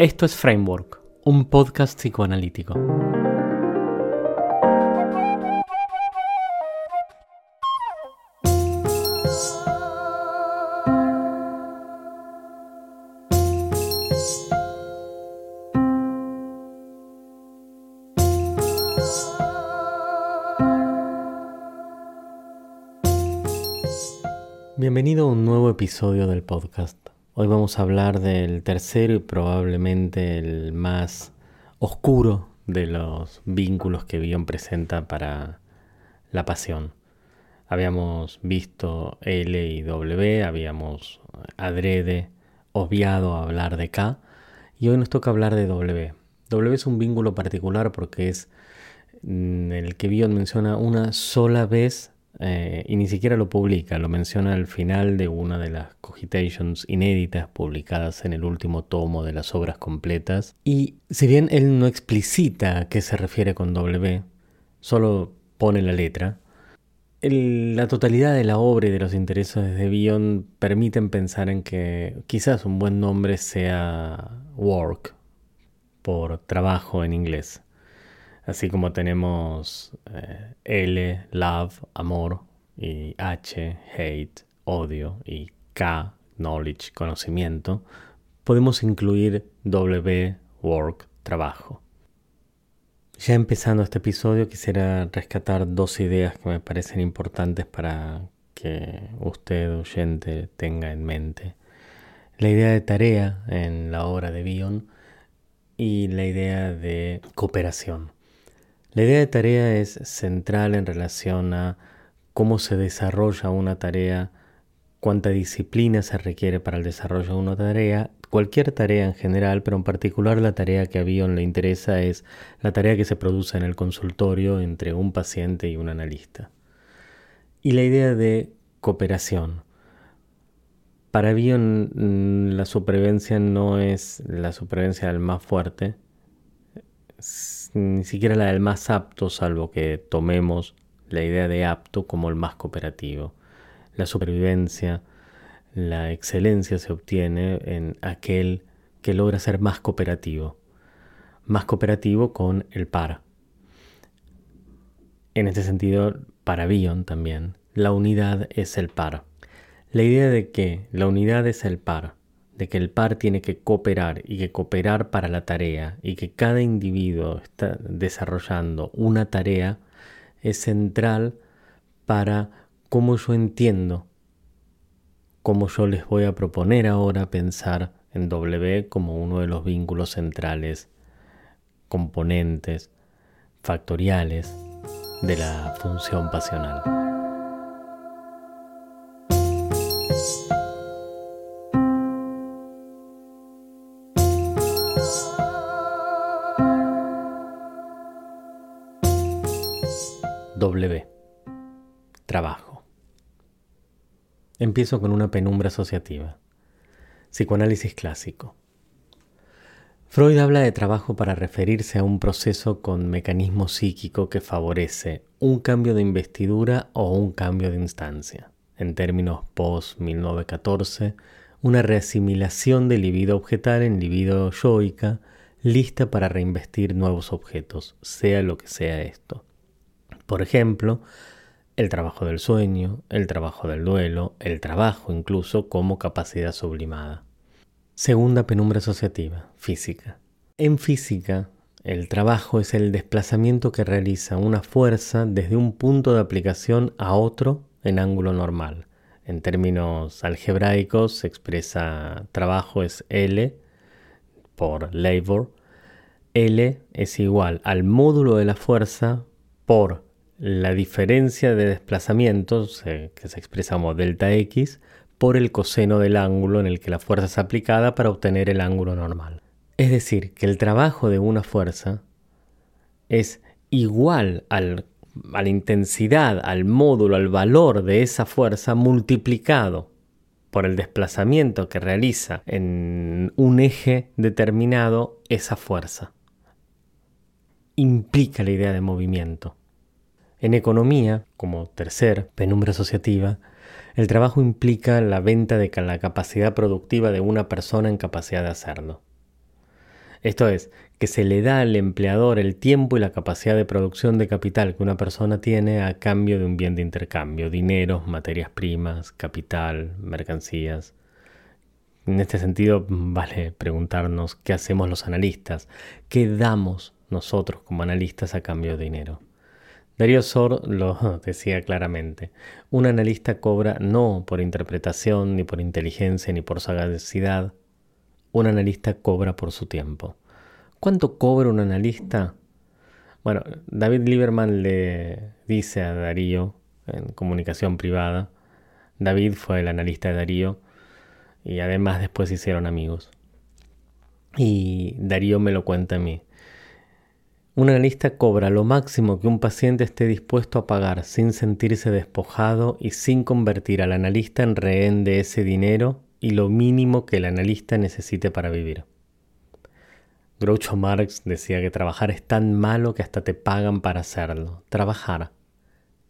Esto es Framework, un podcast psicoanalítico. Bienvenido a un nuevo episodio del podcast. Hoy vamos a hablar del tercero y probablemente el más oscuro de los vínculos que Bion presenta para la pasión. Habíamos visto L y W, habíamos adrede, obviado hablar de K, y hoy nos toca hablar de W. W es un vínculo particular porque es mm, el que Bion menciona una sola vez eh, y ni siquiera lo publica, lo menciona al final de una de las cogitations inéditas publicadas en el último tomo de las obras completas. Y si bien él no explicita a qué se refiere con W, solo pone la letra, la totalidad de la obra y de los intereses de Bion permiten pensar en que quizás un buen nombre sea work, por trabajo en inglés. Así como tenemos eh, L, love, amor, y H, hate, odio, y K, knowledge, conocimiento, podemos incluir W, work, trabajo. Ya empezando este episodio quisiera rescatar dos ideas que me parecen importantes para que usted, oyente, tenga en mente. La idea de tarea en la obra de Bion y la idea de cooperación. La idea de tarea es central en relación a cómo se desarrolla una tarea, cuánta disciplina se requiere para el desarrollo de una tarea, cualquier tarea en general, pero en particular la tarea que a Bion le interesa es la tarea que se produce en el consultorio entre un paciente y un analista. Y la idea de cooperación. Para Bion mm, la supervivencia no es la supervivencia del más fuerte, ni siquiera la del más apto, salvo que tomemos la idea de apto como el más cooperativo. La supervivencia, la excelencia se obtiene en aquel que logra ser más cooperativo, más cooperativo con el par. En este sentido, para Bion también, la unidad es el par. La idea de que la unidad es el par de que el par tiene que cooperar y que cooperar para la tarea y que cada individuo está desarrollando una tarea es central para cómo yo entiendo, cómo yo les voy a proponer ahora pensar en W como uno de los vínculos centrales, componentes, factoriales de la función pasional. Trabajo. Empiezo con una penumbra asociativa. Psicoanálisis clásico. Freud habla de trabajo para referirse a un proceso con mecanismo psíquico que favorece un cambio de investidura o un cambio de instancia. En términos post-1914, una reasimilación del libido objetal en libido yoica, lista para reinvestir nuevos objetos, sea lo que sea esto. Por ejemplo, el trabajo del sueño, el trabajo del duelo, el trabajo incluso como capacidad sublimada. Segunda penumbra asociativa, física. En física, el trabajo es el desplazamiento que realiza una fuerza desde un punto de aplicación a otro en ángulo normal. En términos algebraicos se expresa trabajo es L por labor. L es igual al módulo de la fuerza por la diferencia de desplazamientos, que se expresa como delta x, por el coseno del ángulo en el que la fuerza es aplicada para obtener el ángulo normal. Es decir, que el trabajo de una fuerza es igual a la intensidad, al módulo, al valor de esa fuerza multiplicado por el desplazamiento que realiza en un eje determinado esa fuerza. Implica la idea de movimiento. En economía, como tercer penumbra asociativa, el trabajo implica la venta de la capacidad productiva de una persona en capacidad de hacerlo. Esto es, que se le da al empleador el tiempo y la capacidad de producción de capital que una persona tiene a cambio de un bien de intercambio, dinero, materias primas, capital, mercancías. En este sentido, vale preguntarnos qué hacemos los analistas, qué damos nosotros como analistas a cambio de dinero. Darío Sor lo decía claramente, un analista cobra no por interpretación, ni por inteligencia, ni por sagacidad, un analista cobra por su tiempo. ¿Cuánto cobra un analista? Bueno, David Lieberman le dice a Darío en comunicación privada, David fue el analista de Darío y además después hicieron amigos. Y Darío me lo cuenta a mí. Un analista cobra lo máximo que un paciente esté dispuesto a pagar sin sentirse despojado y sin convertir al analista en rehén de ese dinero y lo mínimo que el analista necesite para vivir. Groucho Marx decía que trabajar es tan malo que hasta te pagan para hacerlo. Trabajar.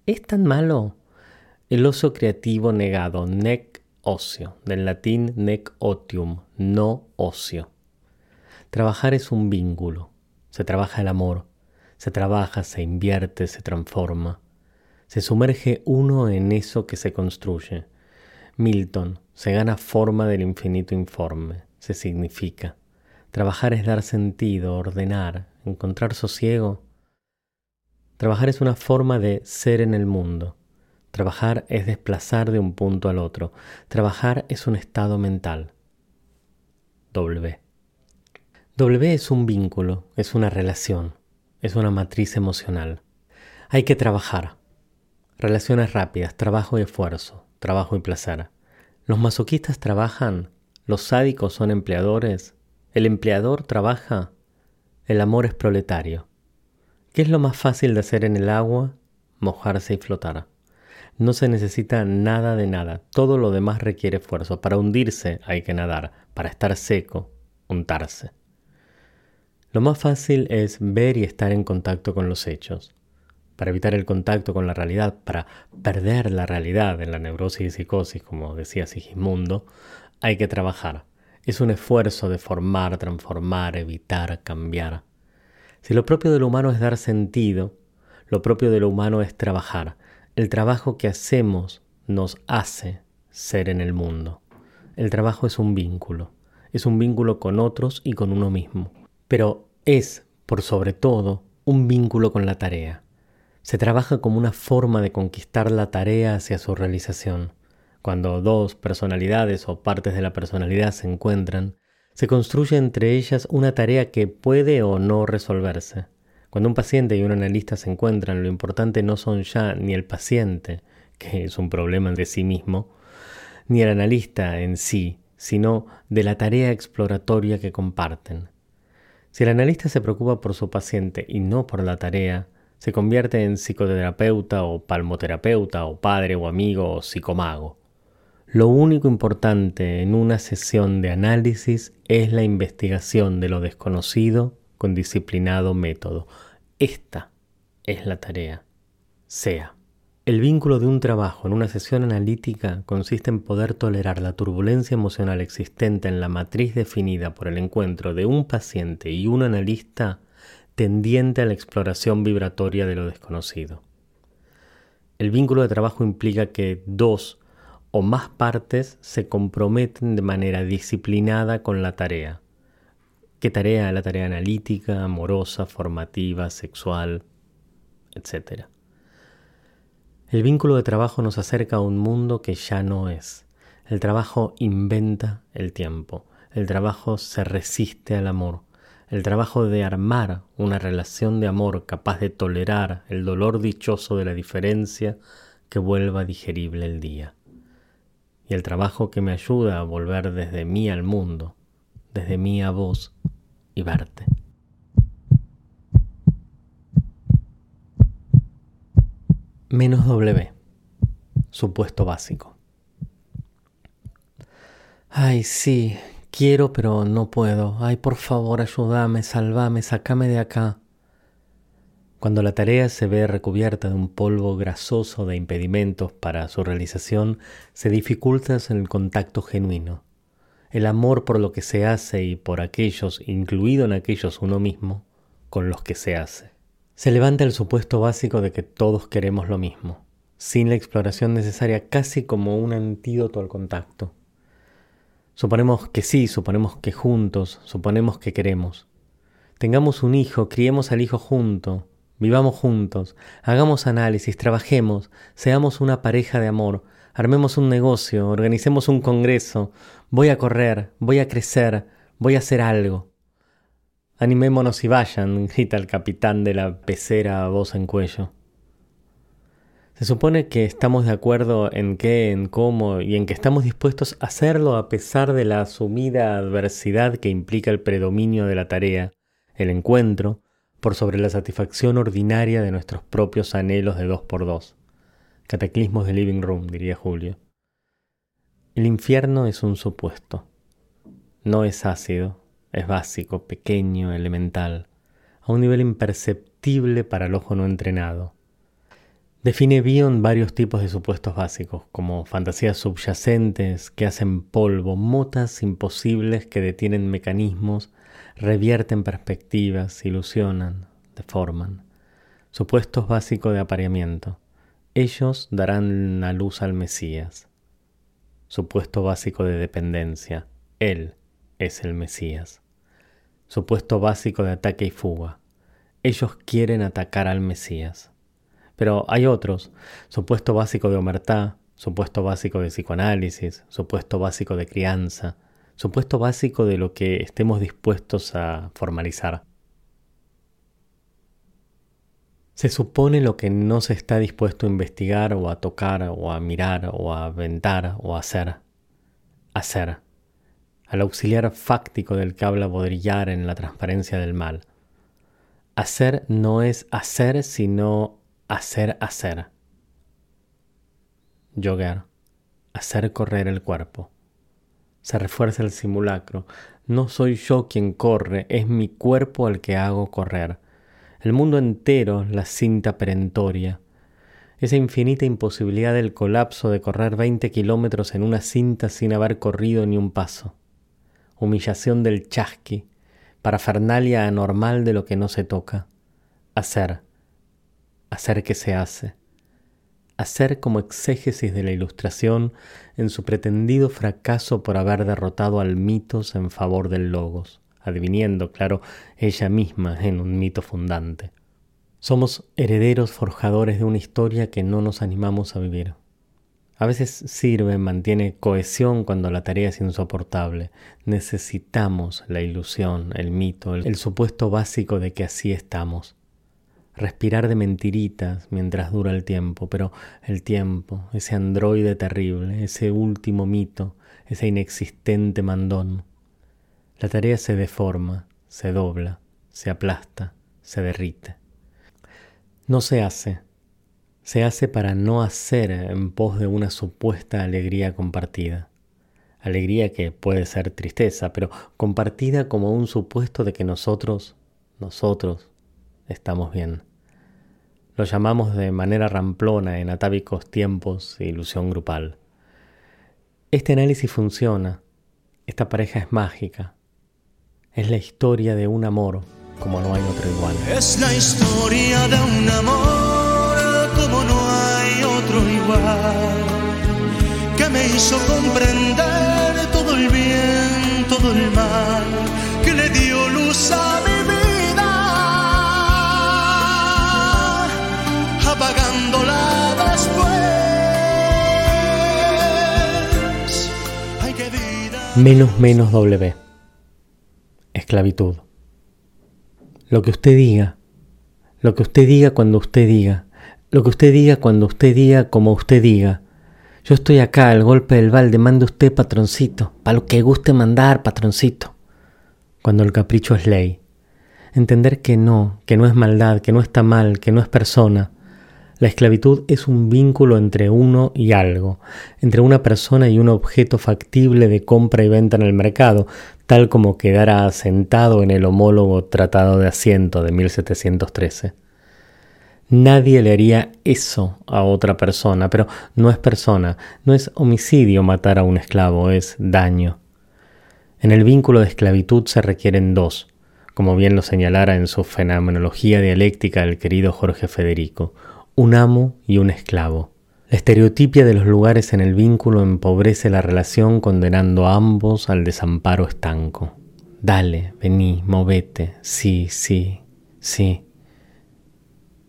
¿Es tan malo? El oso creativo negado, nec ocio, del latín nec otium, no ocio. Trabajar es un vínculo. Se trabaja el amor. Se trabaja, se invierte, se transforma. Se sumerge uno en eso que se construye. Milton, se gana forma del infinito informe, se significa. Trabajar es dar sentido, ordenar, encontrar sosiego. Trabajar es una forma de ser en el mundo. Trabajar es desplazar de un punto al otro. Trabajar es un estado mental. W. W es un vínculo, es una relación, es una matriz emocional. Hay que trabajar. Relaciones rápidas, trabajo y esfuerzo, trabajo y placer. Los masoquistas trabajan, los sádicos son empleadores, el empleador trabaja, el amor es proletario. ¿Qué es lo más fácil de hacer en el agua? Mojarse y flotar. No se necesita nada de nada, todo lo demás requiere esfuerzo. Para hundirse hay que nadar, para estar seco, untarse. Lo más fácil es ver y estar en contacto con los hechos. Para evitar el contacto con la realidad, para perder la realidad en la neurosis y psicosis, como decía Sigismundo, hay que trabajar. Es un esfuerzo de formar, transformar, evitar, cambiar. Si lo propio de lo humano es dar sentido, lo propio de lo humano es trabajar. El trabajo que hacemos nos hace ser en el mundo. El trabajo es un vínculo, es un vínculo con otros y con uno mismo, pero es, por sobre todo, un vínculo con la tarea. Se trabaja como una forma de conquistar la tarea hacia su realización. Cuando dos personalidades o partes de la personalidad se encuentran, se construye entre ellas una tarea que puede o no resolverse. Cuando un paciente y un analista se encuentran, lo importante no son ya ni el paciente, que es un problema de sí mismo, ni el analista en sí, sino de la tarea exploratoria que comparten. Si el analista se preocupa por su paciente y no por la tarea, se convierte en psicoterapeuta o palmoterapeuta o padre o amigo o psicomago. Lo único importante en una sesión de análisis es la investigación de lo desconocido con disciplinado método. Esta es la tarea. Sea. El vínculo de un trabajo en una sesión analítica consiste en poder tolerar la turbulencia emocional existente en la matriz definida por el encuentro de un paciente y un analista tendiente a la exploración vibratoria de lo desconocido. El vínculo de trabajo implica que dos o más partes se comprometen de manera disciplinada con la tarea. ¿Qué tarea? La tarea analítica, amorosa, formativa, sexual, etc. El vínculo de trabajo nos acerca a un mundo que ya no es. El trabajo inventa el tiempo. El trabajo se resiste al amor. El trabajo de armar una relación de amor capaz de tolerar el dolor dichoso de la diferencia que vuelva digerible el día y el trabajo que me ayuda a volver desde mí al mundo, desde mí a vos y verte. Menos W. Supuesto básico. Ay, sí, quiero pero no puedo. Ay, por favor, ayúdame, salvame, sacame de acá. Cuando la tarea se ve recubierta de un polvo grasoso de impedimentos para su realización, se dificulta el contacto genuino. el amor por lo que se hace y por aquellos, incluido en aquellos uno mismo, con los que se hace. Se levanta el supuesto básico de que todos queremos lo mismo, sin la exploración necesaria casi como un antídoto al contacto. Suponemos que sí, suponemos que juntos, suponemos que queremos. Tengamos un hijo, criemos al hijo junto, vivamos juntos, hagamos análisis, trabajemos, seamos una pareja de amor, armemos un negocio, organicemos un congreso, voy a correr, voy a crecer, voy a hacer algo. Animémonos y vayan, grita el capitán de la pecera a voz en cuello. Se supone que estamos de acuerdo en qué, en cómo y en que estamos dispuestos a hacerlo a pesar de la asumida adversidad que implica el predominio de la tarea, el encuentro, por sobre la satisfacción ordinaria de nuestros propios anhelos de dos por dos. Cataclismos de living room, diría Julio. El infierno es un supuesto. No es ácido, es básico, pequeño, elemental, a un nivel imperceptible para el ojo no entrenado. Define Bion varios tipos de supuestos básicos, como fantasías subyacentes que hacen polvo, motas imposibles que detienen mecanismos, revierten perspectivas, ilusionan, deforman. Supuestos básicos de apareamiento ellos darán la luz al Mesías. Supuesto básico de dependencia. Él es el Mesías. Supuesto básico de ataque y fuga. Ellos quieren atacar al Mesías. Pero hay otros. Supuesto básico de omertá, supuesto básico de psicoanálisis, supuesto básico de crianza, supuesto básico de lo que estemos dispuestos a formalizar. Se supone lo que no se está dispuesto a investigar o a tocar o a mirar o a aventar o a hacer. Hacer. Al auxiliar fáctico del que habla Baudrillard en la transparencia del mal. Hacer no es hacer, sino hacer hacer. Jogger. Hacer correr el cuerpo. Se refuerza el simulacro. No soy yo quien corre, es mi cuerpo el que hago correr el mundo entero la cinta perentoria, esa infinita imposibilidad del colapso de correr 20 kilómetros en una cinta sin haber corrido ni un paso, humillación del chasqui, parafernalia anormal de lo que no se toca, hacer, hacer que se hace, hacer como exégesis de la ilustración en su pretendido fracaso por haber derrotado al mitos en favor del logos adviniendo, claro, ella misma en un mito fundante. Somos herederos forjadores de una historia que no nos animamos a vivir. A veces sirve, mantiene cohesión cuando la tarea es insoportable. Necesitamos la ilusión, el mito, el, supuesto básico de que así estamos. Respirar de mentiritas mientras dura el tiempo, pero el tiempo, ese androide terrible, ese último mito, ese inexistente mandón, la tarea se deforma, se dobla, se aplasta, se derrite. No se hace, se hace para no hacer en pos de una supuesta alegría compartida. Alegría que puede ser tristeza, pero compartida como un supuesto de que nosotros, nosotros, estamos bien. Lo llamamos de manera ramplona en atávicos tiempos ilusión grupal. Este análisis funciona, esta pareja es mágica, es la historia de un amor como no hay otro igual. Es la historia de un amor otro igual, que me hizo comprender todo el bien, todo el mal, que le dio luz a mi vida, apagándola después. Ay, qué vida. Menos menos W esclavitud. Lo que usted diga, lo que usted diga cuando usted diga, lo que usted diga cuando usted diga como usted diga. Yo estoy acá al golpe del balde, mande usted patroncito, para lo que guste mandar patroncito. Cuando el capricho es ley. Entender que no, que no es maldad, que no está mal, que no es persona. La esclavitud es un vínculo entre uno y algo, entre una persona y un objeto factible de compra y venta en el mercado, tal como quedara asentado en el homólogo Tratado de Asiento de 1713. Nadie le haría eso a otra persona, pero no es persona, no es homicidio matar a un esclavo, es daño. En el vínculo de esclavitud se requieren dos, como bien lo señalara en su fenomenología dialéctica el querido Jorge Federico, un amo y un esclavo. La estereotipia de los lugares en el vínculo empobrece la relación condenando a ambos al desamparo estanco. Dale, vení, movete, sí, sí, sí.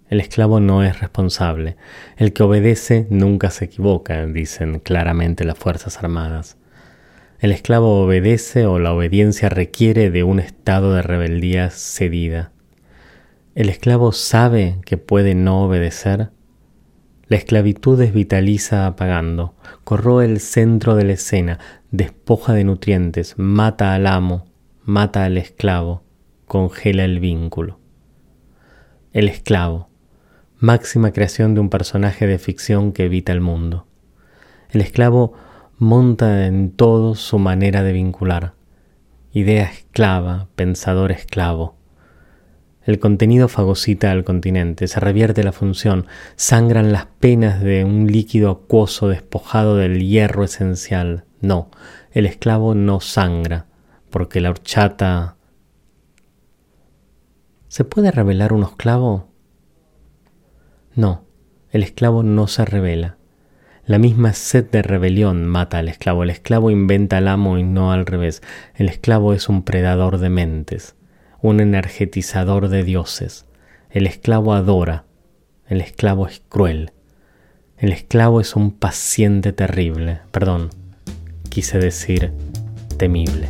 El esclavo no es responsable. El que obedece nunca se equivoca, dicen claramente las Fuerzas Armadas. El esclavo obedece o la obediencia requiere de un estado de rebeldía cedida. El esclavo sabe que puede no obedecer. La esclavitud desvitaliza apagando, corroe el centro de la escena, despoja de nutrientes, mata al amo, mata al esclavo, congela el vínculo. El esclavo, máxima creación de un personaje de ficción que evita el mundo. El esclavo monta en todo su manera de vincular. Idea esclava, pensador esclavo. El contenido fagocita al continente, se revierte la función, sangran las penas de un líquido acuoso despojado del hierro esencial. No, el esclavo no sangra, porque la horchata... ¿Se puede revelar un esclavo? No, el esclavo no se revela. La misma sed de rebelión mata al esclavo. El esclavo inventa al amo y no al revés. El esclavo es un predador de mentes, un energetizador de dioses. El esclavo adora. El esclavo es cruel. El esclavo es un paciente terrible. Perdón, quise decir temible.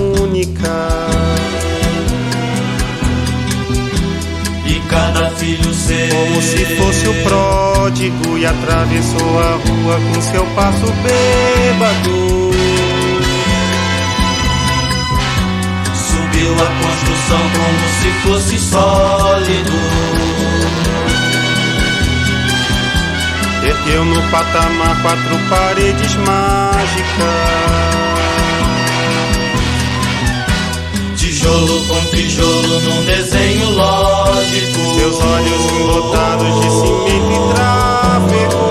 Como se fosse o pródigo e atravessou a rua com seu passo bêbado. Subiu a construção como se fosse sólido Ergueu no patamar quatro paredes mágicas. Tijolo com tijolo num desenho lógico. Seus olhos embotados de cimento e tráfego.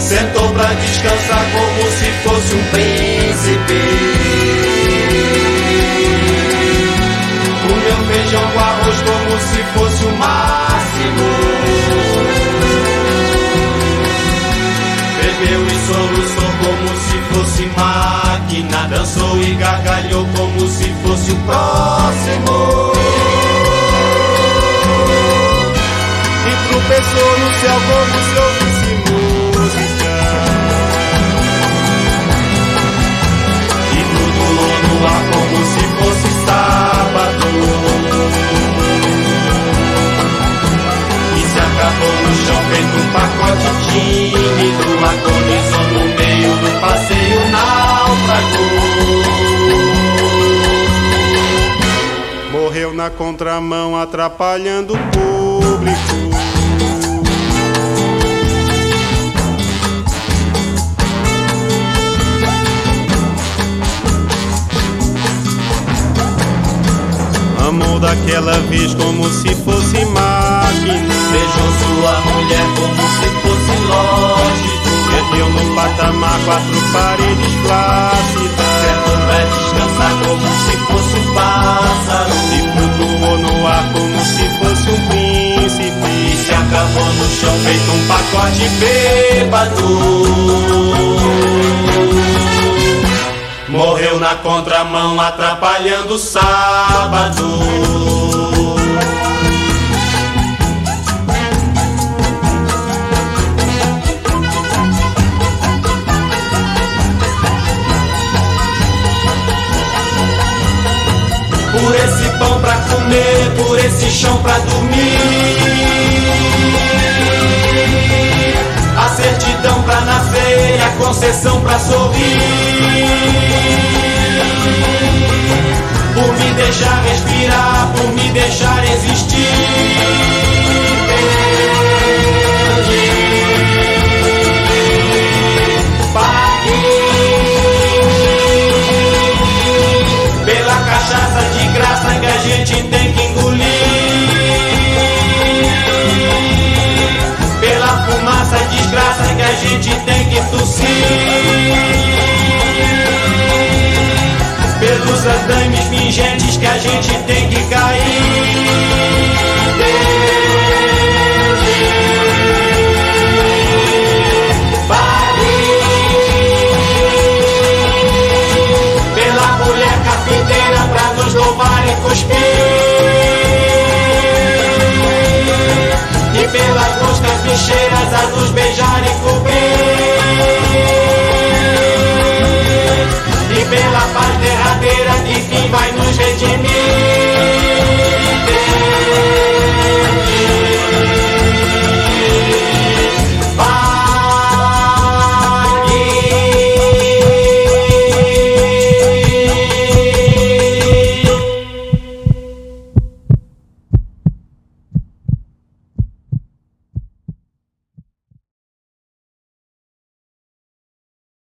Sentou pra descansar como se fosse um príncipe. Comeu feijão com arroz como se fosse o máximo. Bebeu e soluçou como se fosse máquina Dançou e gargalhou como se fosse o próximo. E tropeçou no céu como se Se acabou no chão feito um pacote tímido Agonizou no meio do passeio náufrago Morreu na contramão, atrapalhando o público. Amou daquela vez como se fosse máquina. Beijou sua mulher como se fosse lógico Ergueu no patamar quatro paredes plácidas. Sentou pra descansar como se fosse um pássaro E flutuou no ar como se fosse um E príncipe. se acabou no chão feito um pacote bêbado Morreu na contramão atrapalhando o sábado. Por esse pão pra comer, por esse chão pra dormir gente tem que tossir. Pelos andames pingentes que a gente tem.